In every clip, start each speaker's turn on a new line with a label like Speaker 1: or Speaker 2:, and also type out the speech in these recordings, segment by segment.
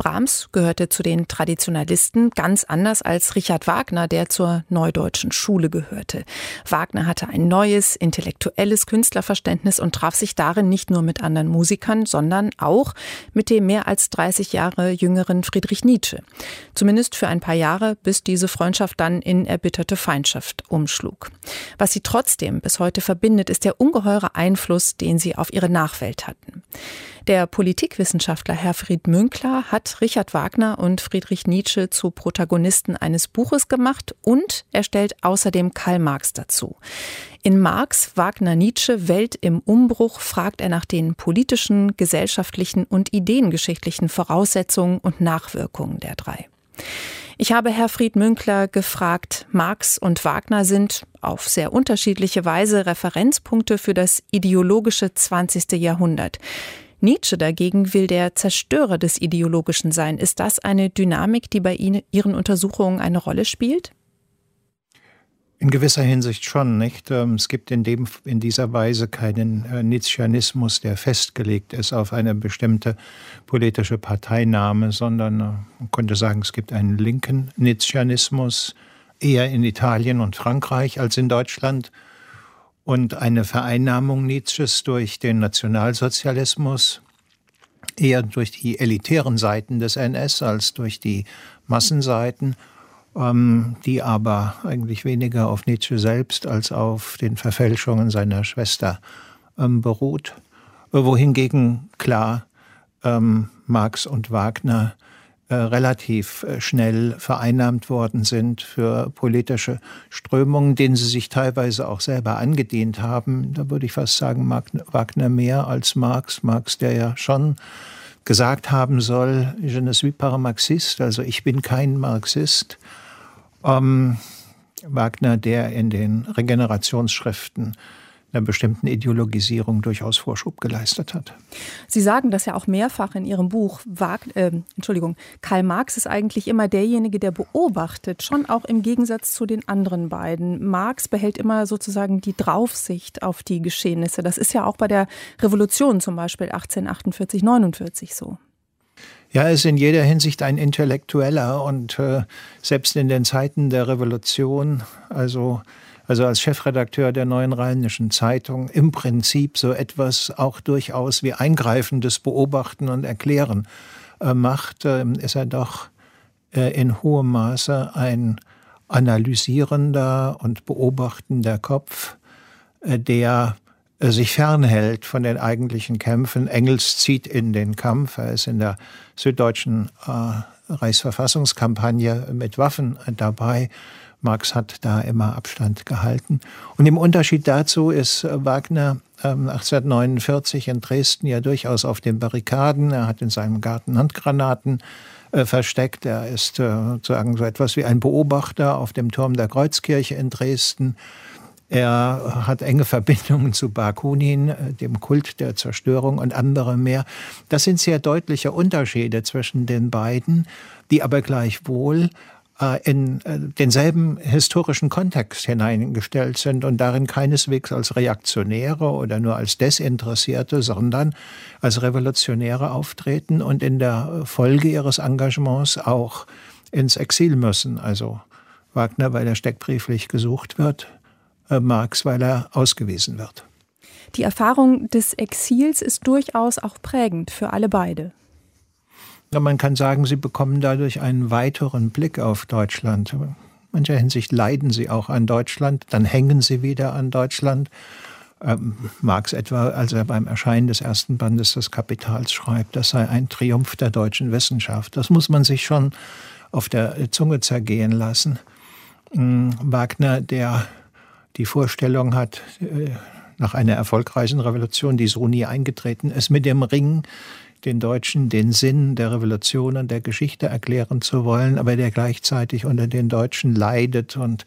Speaker 1: Brahms gehörte zu den Traditionalisten ganz anders als Richard Wagner, der zur neudeutschen Schule gehörte. Wagner hatte ein neues, intellektuelles Künstlerverständnis und traf sich darin nicht nur mit anderen Musikern, sondern auch mit dem mehr als 30 Jahre jüngeren Friedrich Nietzsche. Zumindest für ein paar Jahre, bis diese Freundschaft dann in erbitterte Feindschaft umschlug. Was sie trotzdem bis heute verbindet, ist der ungeheure Einfluss, den sie auf ihre Nachwelt hatten. Der Politikwissenschaftler Herfried Münkler hat Richard Wagner und Friedrich Nietzsche zu Protagonisten eines Buches gemacht und er stellt außerdem Karl Marx dazu. In Marx, Wagner, Nietzsche, Welt im Umbruch fragt er nach den politischen, gesellschaftlichen und ideengeschichtlichen Voraussetzungen und Nachwirkungen der drei. Ich habe Herfried Münkler gefragt, Marx und Wagner sind auf sehr unterschiedliche Weise Referenzpunkte für das ideologische 20. Jahrhundert. Nietzsche dagegen will der Zerstörer des Ideologischen sein. Ist das eine Dynamik, die bei Ihnen, Ihren Untersuchungen eine Rolle spielt?
Speaker 2: In gewisser Hinsicht schon, nicht? Ähm, es gibt in, dem, in dieser Weise keinen äh, Nietzscheanismus, der festgelegt ist auf eine bestimmte politische Parteinahme, sondern äh, man könnte sagen, es gibt einen linken Nietzscheanismus, eher in Italien und Frankreich als in Deutschland und eine Vereinnahmung Nietzsches durch den Nationalsozialismus, eher durch die elitären Seiten des NS als durch die Massenseiten, ähm, die aber eigentlich weniger auf Nietzsche selbst als auf den Verfälschungen seiner Schwester ähm, beruht. Wohingegen klar ähm, Marx und Wagner äh, relativ äh, schnell vereinnahmt worden sind für politische Strömungen, denen sie sich teilweise auch selber angedient haben. Da würde ich fast sagen, Wagner mehr als Marx. Marx, der ja schon gesagt haben soll, je ne suis pas marxiste, also ich bin kein Marxist. Ähm, Wagner, der in den Regenerationsschriften einer bestimmten Ideologisierung durchaus Vorschub geleistet hat.
Speaker 1: Sie sagen das ja auch mehrfach in Ihrem Buch. Wag, äh, Entschuldigung, Karl Marx ist eigentlich immer derjenige, der beobachtet, schon auch im Gegensatz zu den anderen beiden. Marx behält immer sozusagen die Draufsicht auf die Geschehnisse. Das ist ja auch bei der Revolution zum Beispiel 1848, 49 so.
Speaker 2: Ja, er ist in jeder Hinsicht ein Intellektueller und äh, selbst in den Zeiten der Revolution, also also als Chefredakteur der Neuen Rheinischen Zeitung, im Prinzip so etwas auch durchaus wie eingreifendes Beobachten und Erklären äh, macht, äh, ist er doch äh, in hohem Maße ein analysierender und beobachtender Kopf, äh, der äh, sich fernhält von den eigentlichen Kämpfen. Engels zieht in den Kampf. Er ist in der süddeutschen äh, Reichsverfassungskampagne mit Waffen dabei Marx hat da immer Abstand gehalten. Und im Unterschied dazu ist äh, Wagner 1849 ähm, in Dresden ja durchaus auf den Barrikaden. Er hat in seinem Garten Handgranaten äh, versteckt. Er ist äh, sozusagen so etwas wie ein Beobachter auf dem Turm der Kreuzkirche in Dresden. Er hat enge Verbindungen zu Bakunin, dem Kult der Zerstörung und andere mehr. Das sind sehr deutliche Unterschiede zwischen den beiden, die aber gleichwohl äh, in äh, denselben historischen Kontext hineingestellt sind und darin keineswegs als Reaktionäre oder nur als Desinteressierte, sondern als Revolutionäre auftreten und in der Folge ihres Engagements auch ins Exil müssen. Also Wagner, weil er steckbrieflich gesucht wird, äh, Marx, weil er ausgewiesen wird.
Speaker 1: Die Erfahrung des Exils ist durchaus auch prägend für alle beide.
Speaker 2: Ja, man kann sagen, sie bekommen dadurch einen weiteren Blick auf Deutschland. In mancher Hinsicht leiden sie auch an Deutschland, dann hängen sie wieder an Deutschland. Ähm, Marx etwa, als er beim Erscheinen des ersten Bandes des Kapitals schreibt, das sei ein Triumph der deutschen Wissenschaft. Das muss man sich schon auf der Zunge zergehen lassen. Ähm, Wagner, der die Vorstellung hat, äh, nach einer erfolgreichen Revolution, die so nie eingetreten ist, mit dem Ring den Deutschen den Sinn der Revolution und der Geschichte erklären zu wollen, aber der gleichzeitig unter den Deutschen leidet und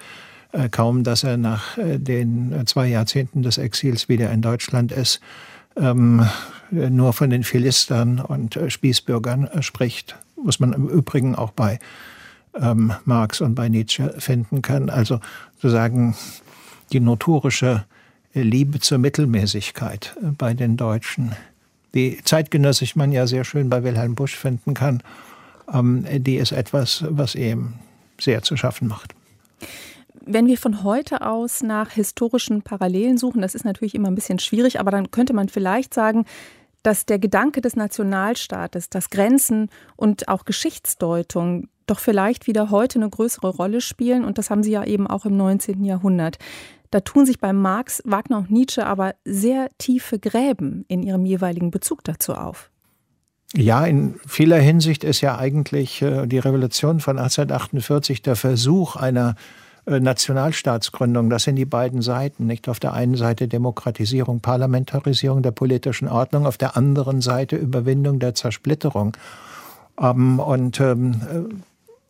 Speaker 2: äh, kaum, dass er nach äh, den zwei Jahrzehnten des Exils wieder in Deutschland ist, ähm, nur von den Philistern und Spießbürgern spricht, was man im Übrigen auch bei ähm, Marx und bei Nietzsche finden kann. Also sozusagen die notorische Liebe zur Mittelmäßigkeit äh, bei den Deutschen die zeitgenössisch man ja sehr schön bei Wilhelm Busch finden kann, ähm, die ist etwas, was ihm sehr zu schaffen macht.
Speaker 1: Wenn wir von heute aus nach historischen Parallelen suchen, das ist natürlich immer ein bisschen schwierig, aber dann könnte man vielleicht sagen, dass der Gedanke des Nationalstaates, dass Grenzen und auch Geschichtsdeutung doch vielleicht wieder heute eine größere Rolle spielen. Und das haben sie ja eben auch im 19. Jahrhundert. Da tun sich bei Marx, Wagner und Nietzsche aber sehr tiefe Gräben in ihrem jeweiligen Bezug dazu auf.
Speaker 2: Ja, in vieler Hinsicht ist ja eigentlich äh, die Revolution von 1848 der Versuch einer äh, Nationalstaatsgründung. Das sind die beiden Seiten. Nicht auf der einen Seite Demokratisierung, Parlamentarisierung der politischen Ordnung, auf der anderen Seite Überwindung der Zersplitterung. Ähm, und ähm, äh,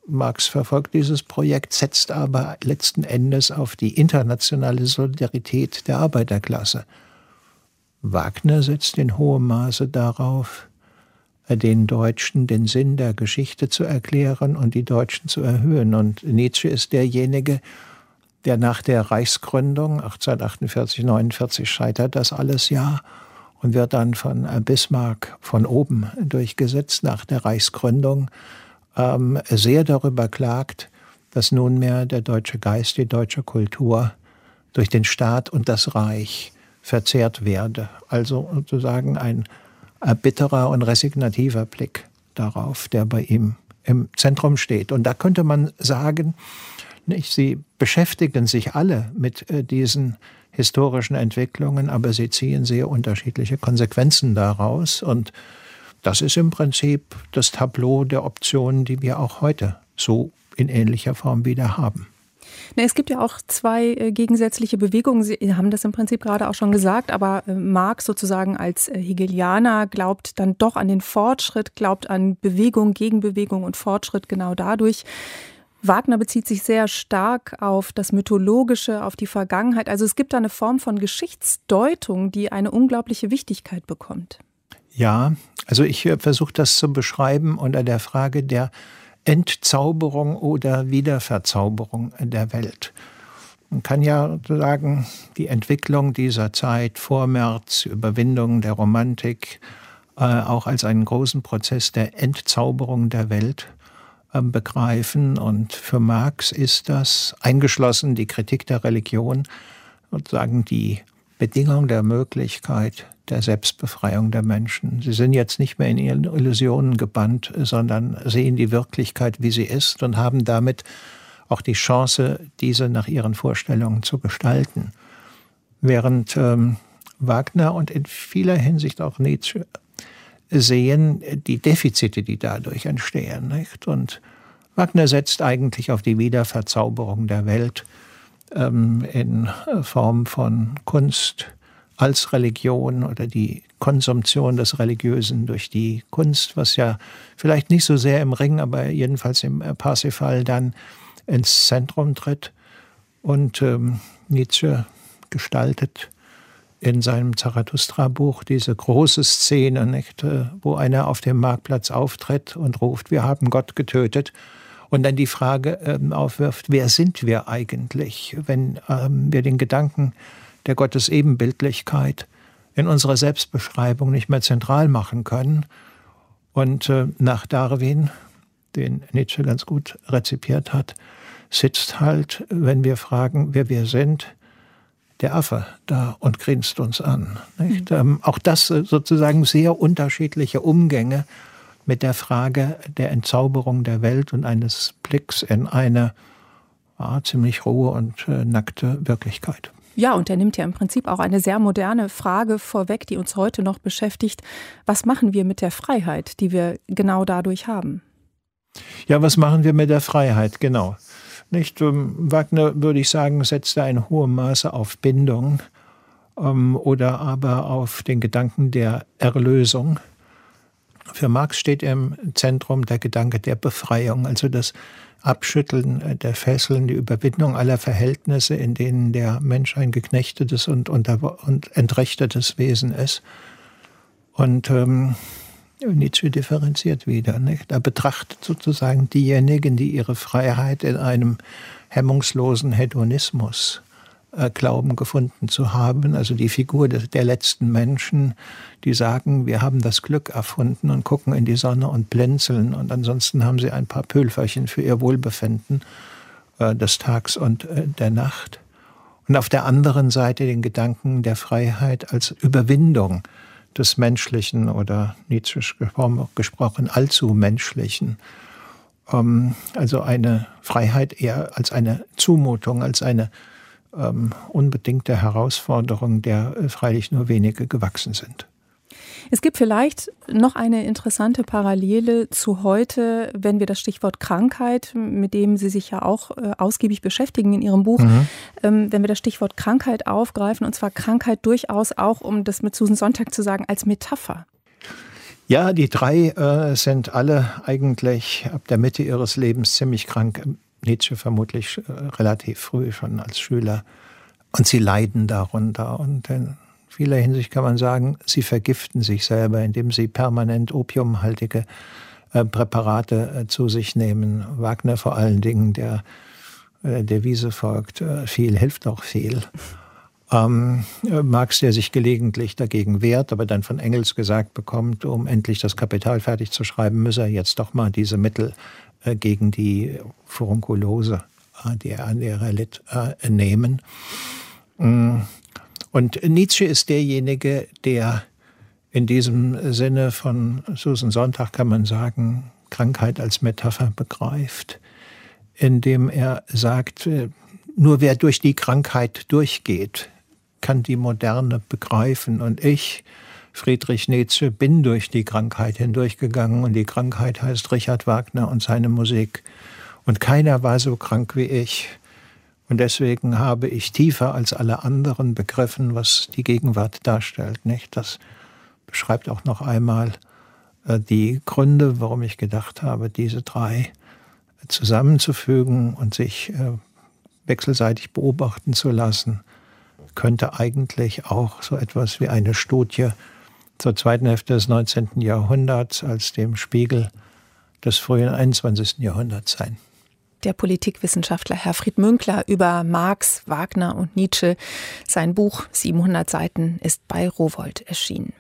Speaker 2: Marx verfolgt dieses Projekt, setzt aber letzten Endes auf die internationale Solidarität der Arbeiterklasse. Wagner setzt in hohem Maße darauf, den Deutschen den Sinn der Geschichte zu erklären und die Deutschen zu erhöhen. Und Nietzsche ist derjenige, der nach der Reichsgründung 1848, 49 scheitert das alles ja und wird dann von Bismarck von oben durchgesetzt nach der Reichsgründung, ähm, sehr darüber klagt, dass nunmehr der deutsche Geist, die deutsche Kultur durch den Staat und das Reich verzehrt werde. Also sozusagen ein bitterer und resignativer Blick darauf, der bei ihm im Zentrum steht. Und da könnte man sagen, nicht, sie beschäftigen sich alle mit äh, diesen historischen Entwicklungen, aber sie ziehen sehr unterschiedliche Konsequenzen daraus. Und das ist im Prinzip das Tableau der Optionen, die wir auch heute so in ähnlicher Form wieder haben.
Speaker 1: Na, es gibt ja auch zwei äh, gegensätzliche Bewegungen. Sie haben das im Prinzip gerade auch schon gesagt, aber äh, Marx sozusagen als äh, Hegelianer glaubt dann doch an den Fortschritt, glaubt an Bewegung, Gegenbewegung und Fortschritt genau dadurch. Wagner bezieht sich sehr stark auf das Mythologische, auf die Vergangenheit. Also es gibt da eine Form von Geschichtsdeutung, die eine unglaubliche Wichtigkeit bekommt.
Speaker 2: Ja, also ich äh, versuche das zu beschreiben unter der Frage der Entzauberung oder Wiederverzauberung der Welt. Man kann ja sagen, die Entwicklung dieser Zeit vor März, Überwindung der Romantik, äh, auch als einen großen Prozess der Entzauberung der Welt äh, begreifen. Und für Marx ist das eingeschlossen die Kritik der Religion, sozusagen die Bedingung der Möglichkeit der Selbstbefreiung der Menschen. Sie sind jetzt nicht mehr in ihren Illusionen gebannt, sondern sehen die Wirklichkeit, wie sie ist und haben damit auch die Chance, diese nach ihren Vorstellungen zu gestalten. Während ähm, Wagner und in vieler Hinsicht auch Nietzsche sehen die Defizite, die dadurch entstehen. Nicht? Und Wagner setzt eigentlich auf die Wiederverzauberung der Welt ähm, in Form von Kunst, als Religion oder die Konsumption des Religiösen durch die Kunst, was ja vielleicht nicht so sehr im Ring, aber jedenfalls im Parsifal dann ins Zentrum tritt. Und ähm, Nietzsche gestaltet in seinem Zarathustra-Buch diese große Szene, nicht, äh, wo einer auf dem Marktplatz auftritt und ruft, wir haben Gott getötet. Und dann die Frage ähm, aufwirft, wer sind wir eigentlich, wenn ähm, wir den Gedanken der Gottesebenbildlichkeit in unserer Selbstbeschreibung nicht mehr zentral machen können. Und äh, nach Darwin, den Nietzsche ganz gut rezipiert hat, sitzt halt, wenn wir fragen, wer wir sind, der Affe da und grinst uns an. Mhm. Ähm, auch das sozusagen sehr unterschiedliche Umgänge mit der Frage der Entzauberung der Welt und eines Blicks in eine ja, ziemlich rohe und äh, nackte Wirklichkeit.
Speaker 1: Ja, und er nimmt ja im Prinzip auch eine sehr moderne Frage vorweg, die uns heute noch beschäftigt. Was machen wir mit der Freiheit, die wir genau dadurch haben?
Speaker 2: Ja, was machen wir mit der Freiheit, genau. Nicht, ähm, Wagner, würde ich sagen, setzte ein hohes Maße auf Bindung ähm, oder aber auf den Gedanken der Erlösung. Für Marx steht im Zentrum der Gedanke der Befreiung, also das Abschütteln der Fesseln, die Überwindung aller Verhältnisse, in denen der Mensch ein geknechtetes und, unter, und entrechtetes Wesen ist. Und ähm, Nietzsche differenziert wieder. Nicht? Er betrachtet sozusagen diejenigen, die ihre Freiheit in einem hemmungslosen Hedonismus glauben gefunden zu haben. Also die Figur der letzten Menschen, die sagen, wir haben das Glück erfunden und gucken in die Sonne und blinzeln und ansonsten haben sie ein paar Pülferchen für ihr Wohlbefinden äh, des Tags und äh, der Nacht. Und auf der anderen Seite den Gedanken der Freiheit als Überwindung des Menschlichen oder Nietzsche gesprochen allzu Menschlichen. Ähm, also eine Freiheit eher als eine Zumutung, als eine ähm, unbedingte Herausforderung, der äh, freilich nur wenige gewachsen sind.
Speaker 1: Es gibt vielleicht noch eine interessante Parallele zu heute, wenn wir das Stichwort Krankheit, mit dem Sie sich ja auch äh, ausgiebig beschäftigen in Ihrem Buch, mhm. ähm, wenn wir das Stichwort Krankheit aufgreifen, und zwar Krankheit durchaus auch, um das mit Susan Sonntag zu sagen, als Metapher.
Speaker 2: Ja, die drei äh, sind alle eigentlich ab der Mitte ihres Lebens ziemlich krank. Nietzsche vermutlich äh, relativ früh schon als Schüler. Und sie leiden darunter. Und in vieler Hinsicht kann man sagen, sie vergiften sich selber, indem sie permanent opiumhaltige äh, Präparate äh, zu sich nehmen. Wagner vor allen Dingen, der der Wiese folgt, viel hilft auch viel. Ähm, Marx, der sich gelegentlich dagegen wehrt, aber dann von Engels gesagt bekommt, um endlich das Kapital fertig zu schreiben, müsse er jetzt doch mal diese Mittel gegen die Furunkulose, äh, die er an ihrer litt, äh, nehmen. Mm. Und Nietzsche ist derjenige, der in diesem Sinne von Susan Sonntag kann man sagen, Krankheit als Metapher begreift, indem er sagt, nur wer durch die Krankheit durchgeht, kann die Moderne begreifen. Und ich, Friedrich Nietzsche bin durch die Krankheit hindurchgegangen und die Krankheit heißt Richard Wagner und seine Musik. Und keiner war so krank wie ich. Und deswegen habe ich tiefer als alle anderen begriffen, was die Gegenwart darstellt. Nicht? Das beschreibt auch noch einmal äh, die Gründe, warum ich gedacht habe, diese drei zusammenzufügen und sich äh, wechselseitig beobachten zu lassen, könnte eigentlich auch so etwas wie eine Studie zur zweiten Hälfte des 19. Jahrhunderts als dem Spiegel des frühen 21. Jahrhunderts sein.
Speaker 1: Der Politikwissenschaftler Herfried Münkler über Marx, Wagner und Nietzsche. Sein Buch 700 Seiten ist bei Rowold erschienen.